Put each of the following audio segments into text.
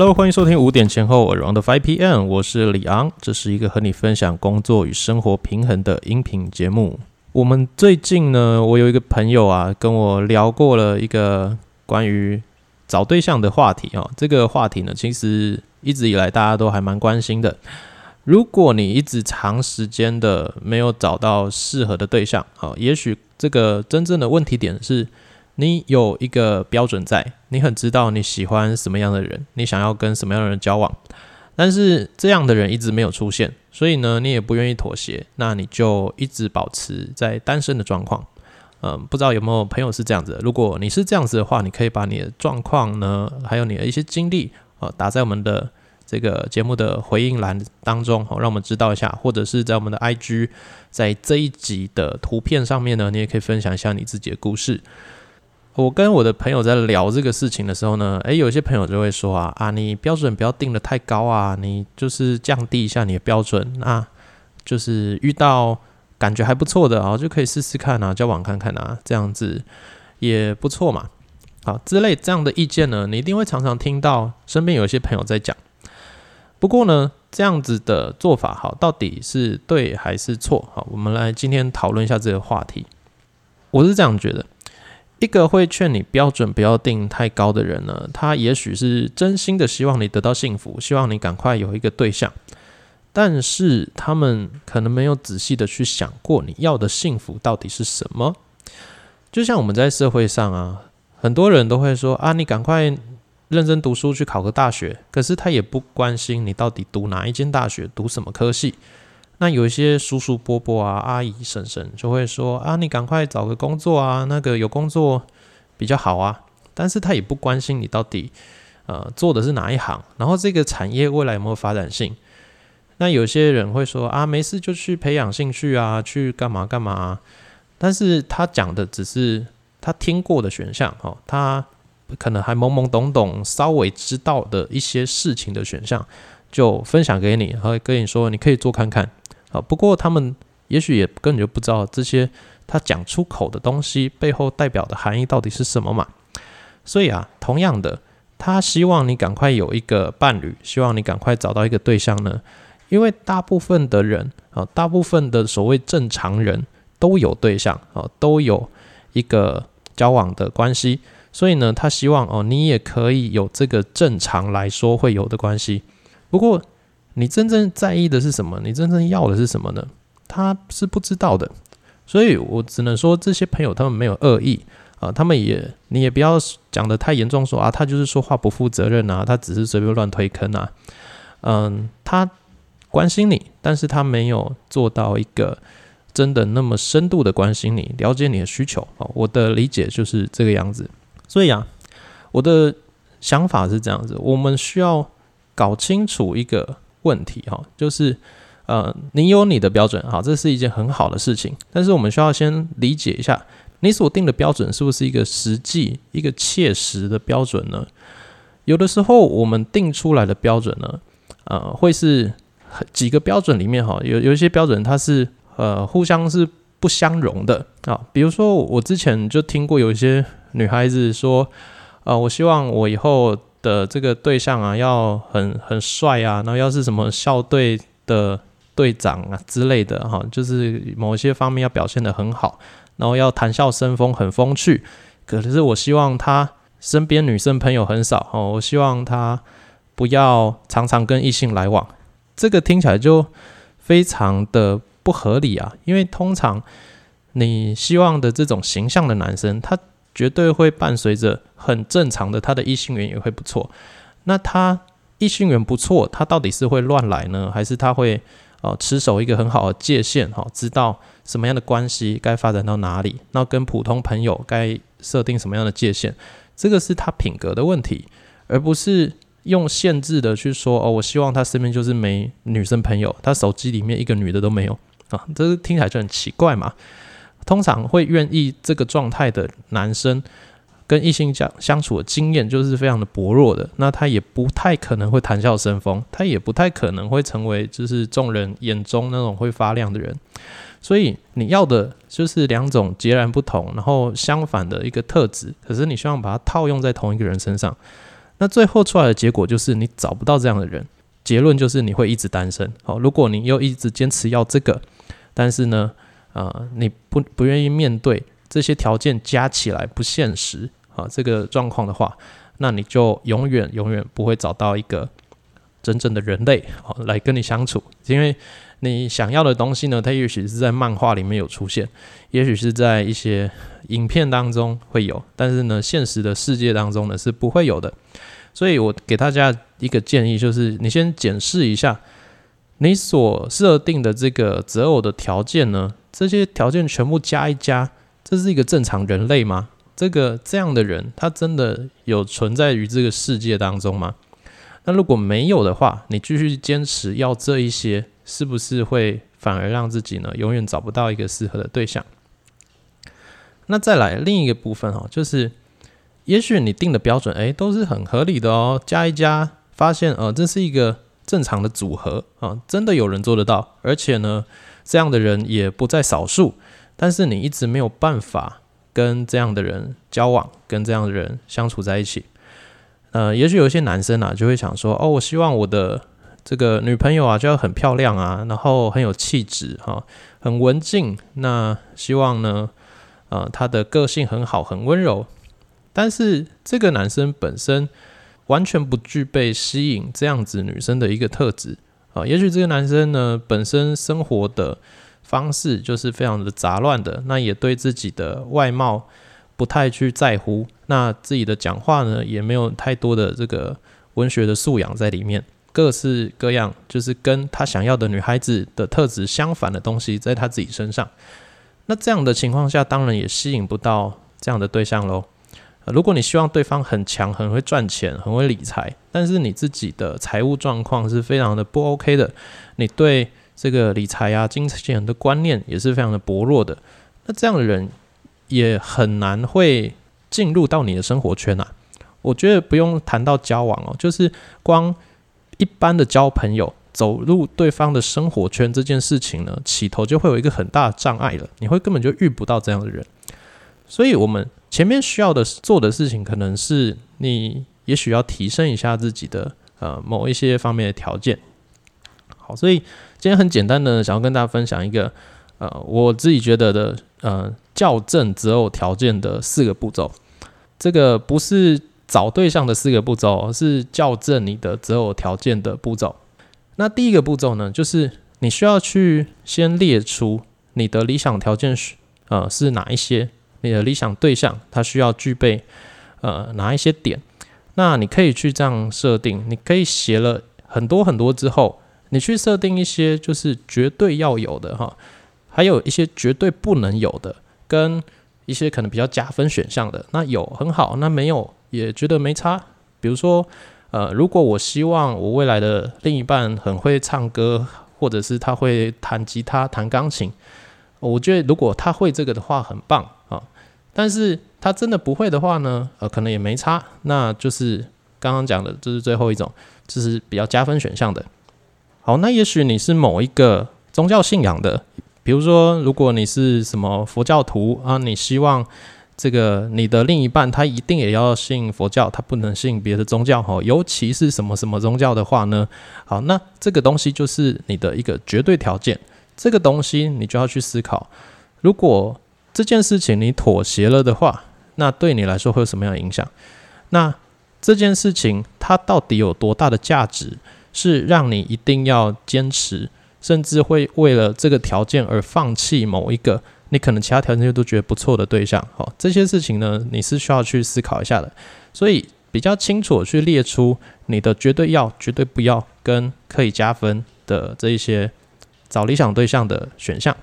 Hello，欢迎收听五点前后 Around Five PM，我是李昂，这是一个和你分享工作与生活平衡的音频节目。我们最近呢，我有一个朋友啊，跟我聊过了一个关于找对象的话题哦。这个话题呢，其实一直以来大家都还蛮关心的。如果你一直长时间的没有找到适合的对象，哦，也许这个真正的问题点是。你有一个标准在，你很知道你喜欢什么样的人，你想要跟什么样的人交往，但是这样的人一直没有出现，所以呢，你也不愿意妥协，那你就一直保持在单身的状况。嗯，不知道有没有朋友是这样子？如果你是这样子的话，你可以把你的状况呢，还有你的一些经历啊，打在我们的这个节目的回应栏当中，好，让我们知道一下，或者是在我们的 IG，在这一集的图片上面呢，你也可以分享一下你自己的故事。我跟我的朋友在聊这个事情的时候呢，诶，有些朋友就会说啊啊，你标准不要定的太高啊，你就是降低一下你的标准，那就是遇到感觉还不错的啊，就可以试试看啊，交往看看啊，这样子也不错嘛。好，之类这样的意见呢，你一定会常常听到身边有一些朋友在讲。不过呢，这样子的做法好，到底是对还是错？好，我们来今天讨论一下这个话题。我是这样觉得。一个会劝你标准不要定太高的人呢，他也许是真心的希望你得到幸福，希望你赶快有一个对象，但是他们可能没有仔细的去想过你要的幸福到底是什么。就像我们在社会上啊，很多人都会说啊，你赶快认真读书去考个大学，可是他也不关心你到底读哪一间大学，读什么科系。那有一些叔叔伯伯啊、阿姨婶婶就会说啊，你赶快找个工作啊，那个有工作比较好啊。但是他也不关心你到底呃做的是哪一行，然后这个产业未来有没有发展性。那有些人会说啊，没事就去培养兴趣啊，去干嘛干嘛。但是他讲的只是他听过的选项哦，他可能还懵懵懂懂，稍微知道的一些事情的选项，就分享给你，然后跟你说你可以做看看。啊，不过他们也许也根本就不知道这些他讲出口的东西背后代表的含义到底是什么嘛。所以啊，同样的，他希望你赶快有一个伴侣，希望你赶快找到一个对象呢。因为大部分的人啊，大部分的所谓正常人都有对象啊，都有一个交往的关系。所以呢，他希望哦，你也可以有这个正常来说会有的关系。不过。你真正在意的是什么？你真正要的是什么呢？他是不知道的，所以我只能说这些朋友他们没有恶意啊，他们也你也不要讲的太严重，说啊他就是说话不负责任啊，他只是随便乱推坑啊，嗯，他关心你，但是他没有做到一个真的那么深度的关心你，了解你的需求啊。我的理解就是这个样子，所以啊，我的想法是这样子，我们需要搞清楚一个。问题哈，就是呃，你有你的标准，哈，这是一件很好的事情。但是我们需要先理解一下，你所定的标准是不是一个实际、一个切实的标准呢？有的时候我们定出来的标准呢，呃，会是几个标准里面哈，有有一些标准它是呃互相是不相容的啊。比如说我之前就听过有一些女孩子说，呃，我希望我以后。的这个对象啊，要很很帅啊，然后要是什么校队的队长啊之类的哈，就是某些方面要表现的很好，然后要谈笑生风，很风趣。可是我希望他身边女生朋友很少哦，我希望他不要常常跟异性来往。这个听起来就非常的不合理啊，因为通常你希望的这种形象的男生，他。绝对会伴随着很正常的，他的异性缘也会不错。那他异性缘不错，他到底是会乱来呢，还是他会呃持守一个很好的界限？哈，知道什么样的关系该发展到哪里？那跟普通朋友该设定什么样的界限？这个是他品格的问题，而不是用限制的去说哦，我希望他身边就是没女生朋友，他手机里面一个女的都没有啊，这听起来就很奇怪嘛。通常会愿意这个状态的男生，跟异性相相处的经验就是非常的薄弱的，那他也不太可能会谈笑生风，他也不太可能会成为就是众人眼中那种会发亮的人。所以你要的就是两种截然不同，然后相反的一个特质，可是你希望把它套用在同一个人身上，那最后出来的结果就是你找不到这样的人，结论就是你会一直单身。好，如果你又一直坚持要这个，但是呢，呃，你不不愿意面对这些条件加起来不现实啊这个状况的话，那你就永远永远不会找到一个真正的人类啊来跟你相处，因为你想要的东西呢，它也许是在漫画里面有出现，也许是在一些影片当中会有，但是呢，现实的世界当中呢是不会有的。所以我给大家一个建议，就是你先检视一下你所设定的这个择偶的条件呢，这些条件全部加一加，这是一个正常人类吗？这个这样的人，他真的有存在于这个世界当中吗？那如果没有的话，你继续坚持要这一些，是不是会反而让自己呢永远找不到一个适合的对象？那再来另一个部分哈，就是。也许你定的标准，哎，都是很合理的哦。加一加，发现，呃，这是一个正常的组合啊，真的有人做得到，而且呢，这样的人也不在少数。但是你一直没有办法跟这样的人交往，跟这样的人相处在一起。呃，也许有一些男生啊，就会想说，哦，我希望我的这个女朋友啊，就要很漂亮啊，然后很有气质哈，很文静。那希望呢，呃，她的个性很好，很温柔。但是这个男生本身完全不具备吸引这样子女生的一个特质啊，也许这个男生呢本身生活的方式就是非常的杂乱的，那也对自己的外貌不太去在乎，那自己的讲话呢也没有太多的这个文学的素养在里面，各式各样就是跟他想要的女孩子的特质相反的东西在他自己身上，那这样的情况下当然也吸引不到这样的对象喽。如果你希望对方很强、很会赚钱、很会理财，但是你自己的财务状况是非常的不 OK 的，你对这个理财啊、金钱的观念也是非常的薄弱的，那这样的人也很难会进入到你的生活圈啊。我觉得不用谈到交往哦，就是光一般的交朋友、走入对方的生活圈这件事情呢，起头就会有一个很大的障碍了，你会根本就遇不到这样的人，所以我们。前面需要的做的事情，可能是你也许要提升一下自己的呃某一些方面的条件。好，所以今天很简单的想要跟大家分享一个呃我自己觉得的呃校正择偶条件的四个步骤。这个不是找对象的四个步骤，是校正你的择偶条件的步骤。那第一个步骤呢，就是你需要去先列出你的理想条件是呃是哪一些。你的理想对象他需要具备呃哪一些点？那你可以去这样设定，你可以写了很多很多之后，你去设定一些就是绝对要有的哈，还有一些绝对不能有的，跟一些可能比较加分选项的。那有很好，那没有也觉得没差。比如说呃，如果我希望我未来的另一半很会唱歌，或者是他会弹吉他、弹钢琴，我觉得如果他会这个的话，很棒。但是他真的不会的话呢？呃，可能也没差。那就是刚刚讲的，这是最后一种，这是比较加分选项的。好，那也许你是某一个宗教信仰的，比如说，如果你是什么佛教徒啊，你希望这个你的另一半他一定也要信佛教，他不能信别的宗教哈。尤其是什么什么宗教的话呢？好，那这个东西就是你的一个绝对条件。这个东西你就要去思考，如果。这件事情你妥协了的话，那对你来说会有什么样的影响？那这件事情它到底有多大的价值，是让你一定要坚持，甚至会为了这个条件而放弃某一个你可能其他条件都觉得不错的对象？好，这些事情呢，你是需要去思考一下的。所以比较清楚去列出你的绝对要、绝对不要跟可以加分的这一些找理想对象的选项。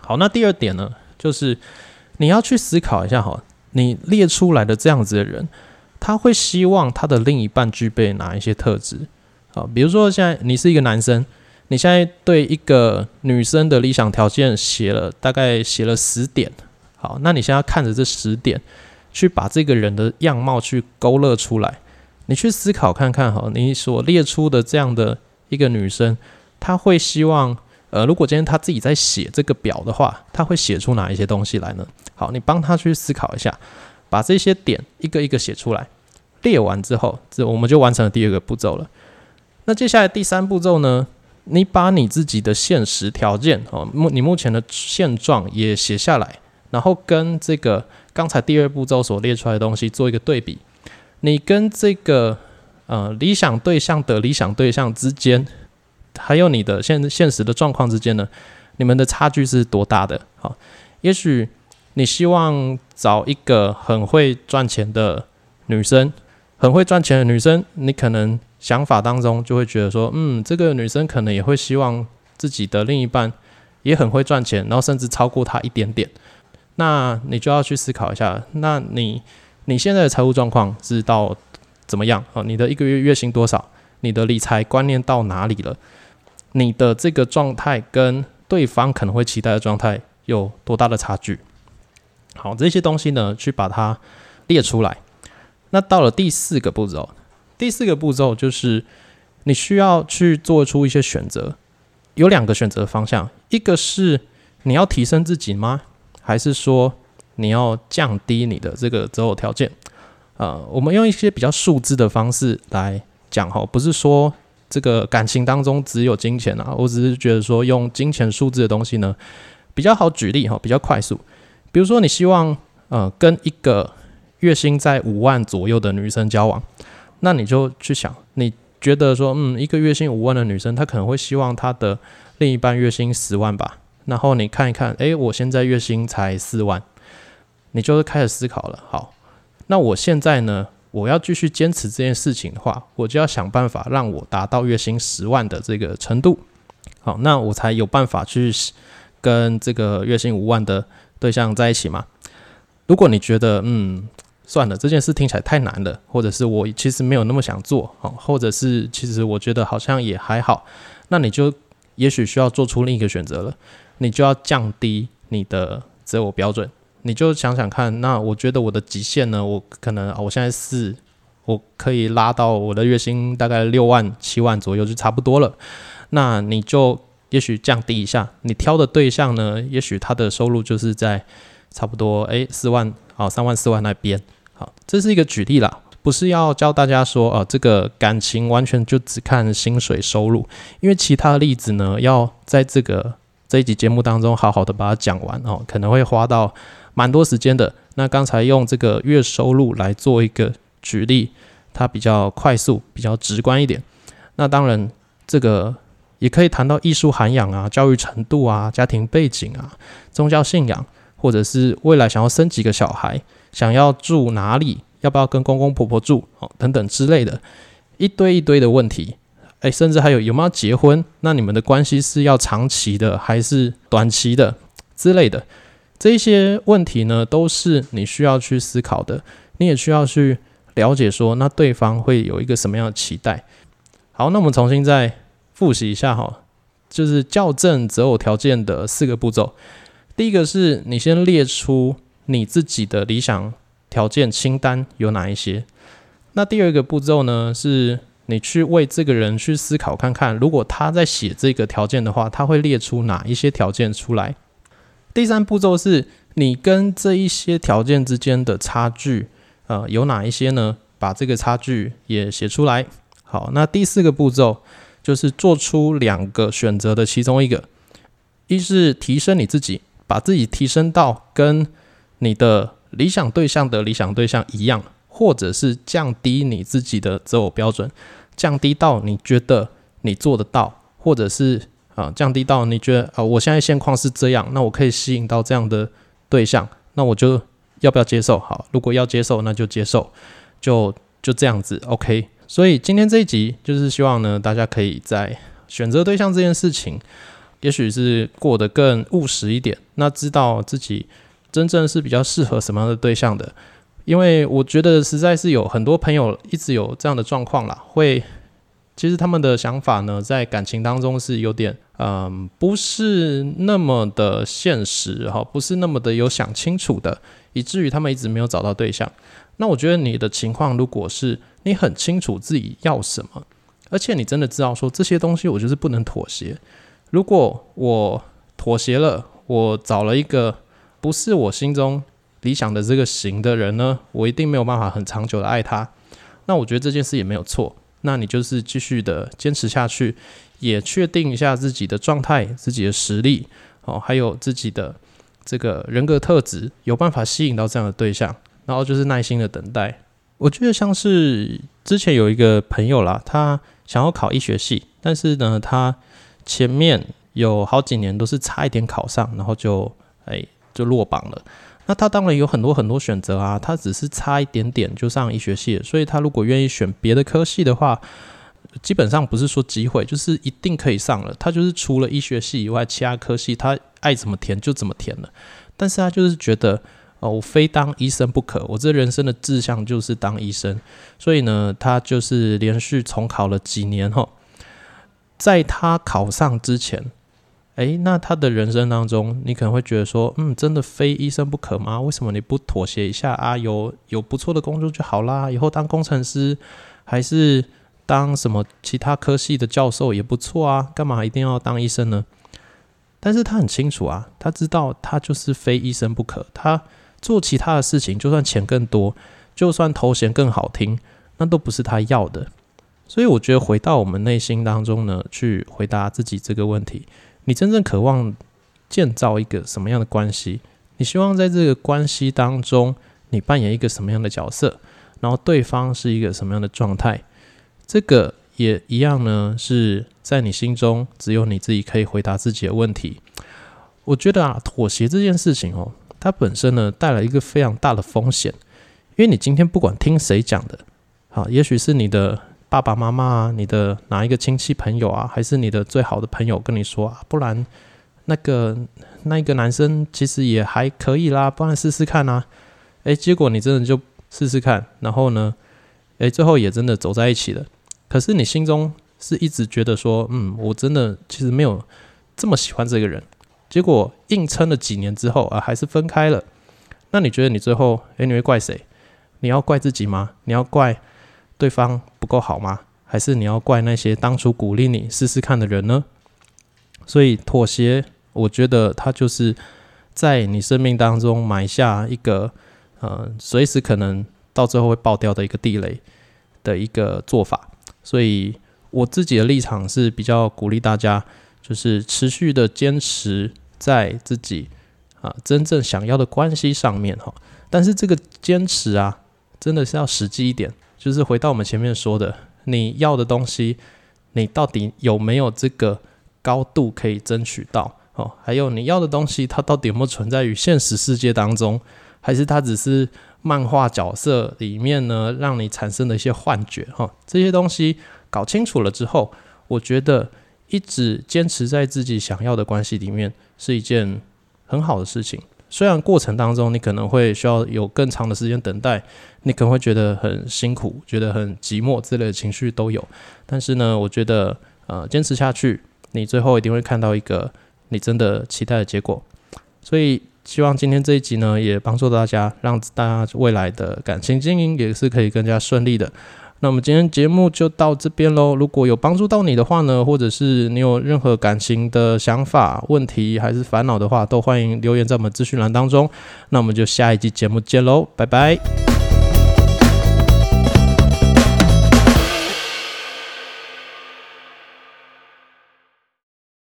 好，那第二点呢？就是你要去思考一下哈，你列出来的这样子的人，他会希望他的另一半具备哪一些特质？好，比如说现在你是一个男生，你现在对一个女生的理想条件写了大概写了十点，好，那你现在看着这十点，去把这个人的样貌去勾勒出来，你去思考看看哈，你所列出的这样的一个女生，她会希望。呃，如果今天他自己在写这个表的话，他会写出哪一些东西来呢？好，你帮他去思考一下，把这些点一个一个写出来，列完之后，这我们就完成了第二个步骤了。那接下来第三步骤呢？你把你自己的现实条件哦，目你目前的现状也写下来，然后跟这个刚才第二步骤所列出来的东西做一个对比。你跟这个呃理想对象的理想对象之间，还有你的现现实的状况之间呢，你们的差距是多大的？好，也许你希望找一个很会赚钱的女生，很会赚钱的女生，你可能。想法当中就会觉得说，嗯，这个女生可能也会希望自己的另一半也很会赚钱，然后甚至超过她一点点。那你就要去思考一下，那你你现在的财务状况是到怎么样？哦，你的一个月月薪多少？你的理财观念到哪里了？你的这个状态跟对方可能会期待的状态有多大的差距？好，这些东西呢，去把它列出来。那到了第四个步骤。第四个步骤就是你需要去做出一些选择，有两个选择方向，一个是你要提升自己吗？还是说你要降低你的这个择偶条件？呃，我们用一些比较数字的方式来讲哈，不是说这个感情当中只有金钱啊，我只是觉得说用金钱数字的东西呢比较好举例哈，比较快速。比如说你希望呃跟一个月薪在五万左右的女生交往。那你就去想，你觉得说，嗯，一个月薪五万的女生，她可能会希望她的另一半月薪十万吧？然后你看一看，诶，我现在月薪才四万，你就是开始思考了。好，那我现在呢，我要继续坚持这件事情的话，我就要想办法让我达到月薪十万的这个程度。好，那我才有办法去跟这个月薪五万的对象在一起嘛？如果你觉得，嗯。算了，这件事听起来太难了，或者是我其实没有那么想做，好，或者是其实我觉得好像也还好，那你就也许需要做出另一个选择了，你就要降低你的择偶标准，你就想想看，那我觉得我的极限呢，我可能我现在是我可以拉到我的月薪大概六万七万左右就差不多了，那你就也许降低一下，你挑的对象呢，也许他的收入就是在差不多诶四万啊三万四万那边。好，这是一个举例啦，不是要教大家说，呃，这个感情完全就只看薪水收入，因为其他的例子呢，要在这个这一集节目当中好好的把它讲完哦，可能会花到蛮多时间的。那刚才用这个月收入来做一个举例，它比较快速，比较直观一点。那当然，这个也可以谈到艺术涵养啊、教育程度啊、家庭背景啊、宗教信仰，或者是未来想要生几个小孩。想要住哪里？要不要跟公公婆婆住？哦，等等之类的，一堆一堆的问题。诶，甚至还有有没有结婚？那你们的关系是要长期的还是短期的之类的？这些问题呢，都是你需要去思考的。你也需要去了解说，那对方会有一个什么样的期待？好，那我们重新再复习一下哈，就是校正择偶条件的四个步骤。第一个是你先列出。你自己的理想条件清单有哪一些？那第二个步骤呢？是你去为这个人去思考看看，如果他在写这个条件的话，他会列出哪一些条件出来？第三步骤是你跟这一些条件之间的差距，呃，有哪一些呢？把这个差距也写出来。好，那第四个步骤就是做出两个选择的其中一个，一是提升你自己，把自己提升到跟你的理想对象的理想对象一样，或者是降低你自己的择偶标准，降低到你觉得你做得到，或者是啊降低到你觉得啊我现在现况是这样，那我可以吸引到这样的对象，那我就要不要接受？好，如果要接受，那就接受，就就这样子，OK。所以今天这一集就是希望呢，大家可以在选择对象这件事情，也许是过得更务实一点，那知道自己。真正是比较适合什么样的对象的？因为我觉得实在是有很多朋友一直有这样的状况啦，会其实他们的想法呢，在感情当中是有点嗯，不是那么的现实哈，不是那么的有想清楚的，以至于他们一直没有找到对象。那我觉得你的情况，如果是你很清楚自己要什么，而且你真的知道说这些东西我就是不能妥协。如果我妥协了，我找了一个。不是我心中理想的这个型的人呢，我一定没有办法很长久的爱他。那我觉得这件事也没有错。那你就是继续的坚持下去，也确定一下自己的状态、自己的实力哦，还有自己的这个人格特质，有办法吸引到这样的对象，然后就是耐心的等待。我觉得像是之前有一个朋友啦，他想要考医学系，但是呢，他前面有好几年都是差一点考上，然后就哎就落榜了。那他当然有很多很多选择啊，他只是差一点点就上医学系，所以他如果愿意选别的科系的话，基本上不是说机会，就是一定可以上了。他就是除了医学系以外，其他科系他爱怎么填就怎么填了。但是他就是觉得。哦，我非当医生不可，我这人生的志向就是当医生，所以呢，他就是连续重考了几年后，在他考上之前，诶，那他的人生当中，你可能会觉得说，嗯，真的非医生不可吗？为什么你不妥协一下啊？有有不错的工作就好啦，以后当工程师还是当什么其他科系的教授也不错啊，干嘛一定要当医生呢？但是他很清楚啊，他知道他就是非医生不可，他。做其他的事情，就算钱更多，就算头衔更好听，那都不是他要的。所以我觉得回到我们内心当中呢，去回答自己这个问题：你真正渴望建造一个什么样的关系？你希望在这个关系当中，你扮演一个什么样的角色？然后对方是一个什么样的状态？这个也一样呢，是在你心中只有你自己可以回答自己的问题。我觉得啊，妥协这件事情哦。它本身呢带来一个非常大的风险，因为你今天不管听谁讲的，好，也许是你的爸爸妈妈啊，你的哪一个亲戚朋友啊，还是你的最好的朋友跟你说啊，不然那个那一个男生其实也还可以啦，不然试试看啊，诶，结果你真的就试试看，然后呢，诶，最后也真的走在一起了，可是你心中是一直觉得说，嗯，我真的其实没有这么喜欢这个人。结果硬撑了几年之后啊，还是分开了。那你觉得你最后，诶，你会怪谁？你要怪自己吗？你要怪对方不够好吗？还是你要怪那些当初鼓励你试试看的人呢？所以妥协，我觉得它就是在你生命当中埋下一个，呃，随时可能到最后会爆掉的一个地雷的一个做法。所以我自己的立场是比较鼓励大家。就是持续的坚持在自己啊真正想要的关系上面哈，但是这个坚持啊，真的是要实际一点。就是回到我们前面说的，你要的东西，你到底有没有这个高度可以争取到？哦，还有你要的东西，它到底有没有存在于现实世界当中，还是它只是漫画角色里面呢，让你产生的一些幻觉？哈，这些东西搞清楚了之后，我觉得。一直坚持在自己想要的关系里面是一件很好的事情。虽然过程当中你可能会需要有更长的时间等待，你可能会觉得很辛苦，觉得很寂寞之类的情绪都有。但是呢，我觉得呃，坚持下去，你最后一定会看到一个你真的期待的结果。所以希望今天这一集呢，也帮助大家，让大家未来的感情经营也是可以更加顺利的。那我们今天节目就到这边喽。如果有帮助到你的话呢，或者是你有任何感情的想法、问题还是烦恼的话，都欢迎留言在我们资讯栏当中。那我们就下一集节目见喽，拜拜。